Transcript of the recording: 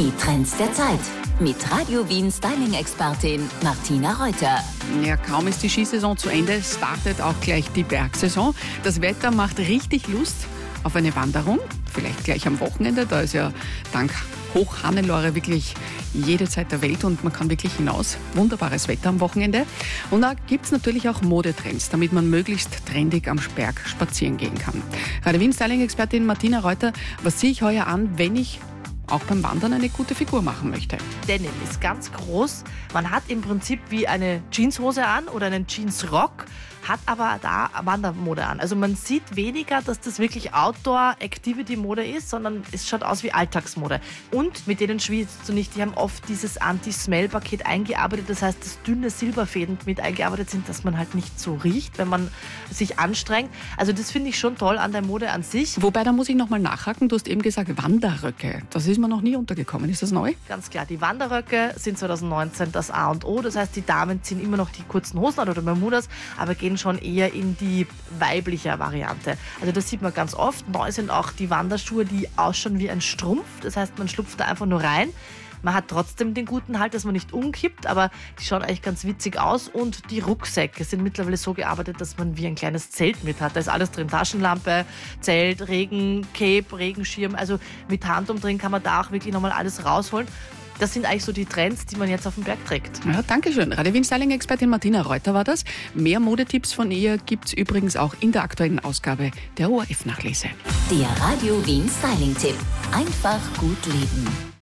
Die Trends der Zeit mit Radio Wien Styling-Expertin Martina Reuter. Ja, kaum ist die Skisaison zu Ende, startet auch gleich die Bergsaison. Das Wetter macht richtig Lust auf eine Wanderung, vielleicht gleich am Wochenende. Da ist ja dank Hoch-Hannelore wirklich jede Zeit der Welt und man kann wirklich hinaus. Wunderbares Wetter am Wochenende. Und da gibt es natürlich auch Modetrends, damit man möglichst trendig am Berg spazieren gehen kann. Radio Wien Styling-Expertin Martina Reuter, was ziehe ich heuer an, wenn ich auch beim Wandern eine gute Figur machen möchte. Denim ist ganz groß. Man hat im Prinzip wie eine Jeanshose an oder einen Jeansrock hat aber da Wandermode an. Also man sieht weniger, dass das wirklich Outdoor-Activity-Mode ist, sondern es schaut aus wie Alltagsmode. Und mit denen schwierst du nicht. Die haben oft dieses Anti-Smell-Paket eingearbeitet. Das heißt, dass dünne Silberfäden mit eingearbeitet sind, dass man halt nicht so riecht, wenn man sich anstrengt. Also das finde ich schon toll an der Mode an sich. Wobei, da muss ich nochmal nachhaken. Du hast eben gesagt Wanderröcke. Das ist mir noch nie untergekommen. Ist das neu? Ganz klar. Die Wanderröcke sind 2019 das A und O. Das heißt, die Damen ziehen immer noch die kurzen Hosen an oder Bermudas, aber gehen schon eher in die weibliche Variante. Also das sieht man ganz oft. Neu sind auch die Wanderschuhe, die ausschauen wie ein Strumpf. Das heißt, man schlupft da einfach nur rein. Man hat trotzdem den guten Halt, dass man nicht umkippt, aber die schauen eigentlich ganz witzig aus. Und die Rucksäcke sind mittlerweile so gearbeitet, dass man wie ein kleines Zelt mit hat. Da ist alles drin: Taschenlampe, Zelt, Regen, Cape, Regenschirm. Also mit Handum drin kann man da auch wirklich nochmal alles rausholen. Das sind eigentlich so die Trends, die man jetzt auf dem Berg trägt. Ja, danke schön. Radio Wien Styling Expertin Martina Reuter war das. Mehr Modetipps von ihr gibt es übrigens auch in der aktuellen Ausgabe der ORF-Nachlese. Der Radio Wien Styling Tipp. Einfach gut leben.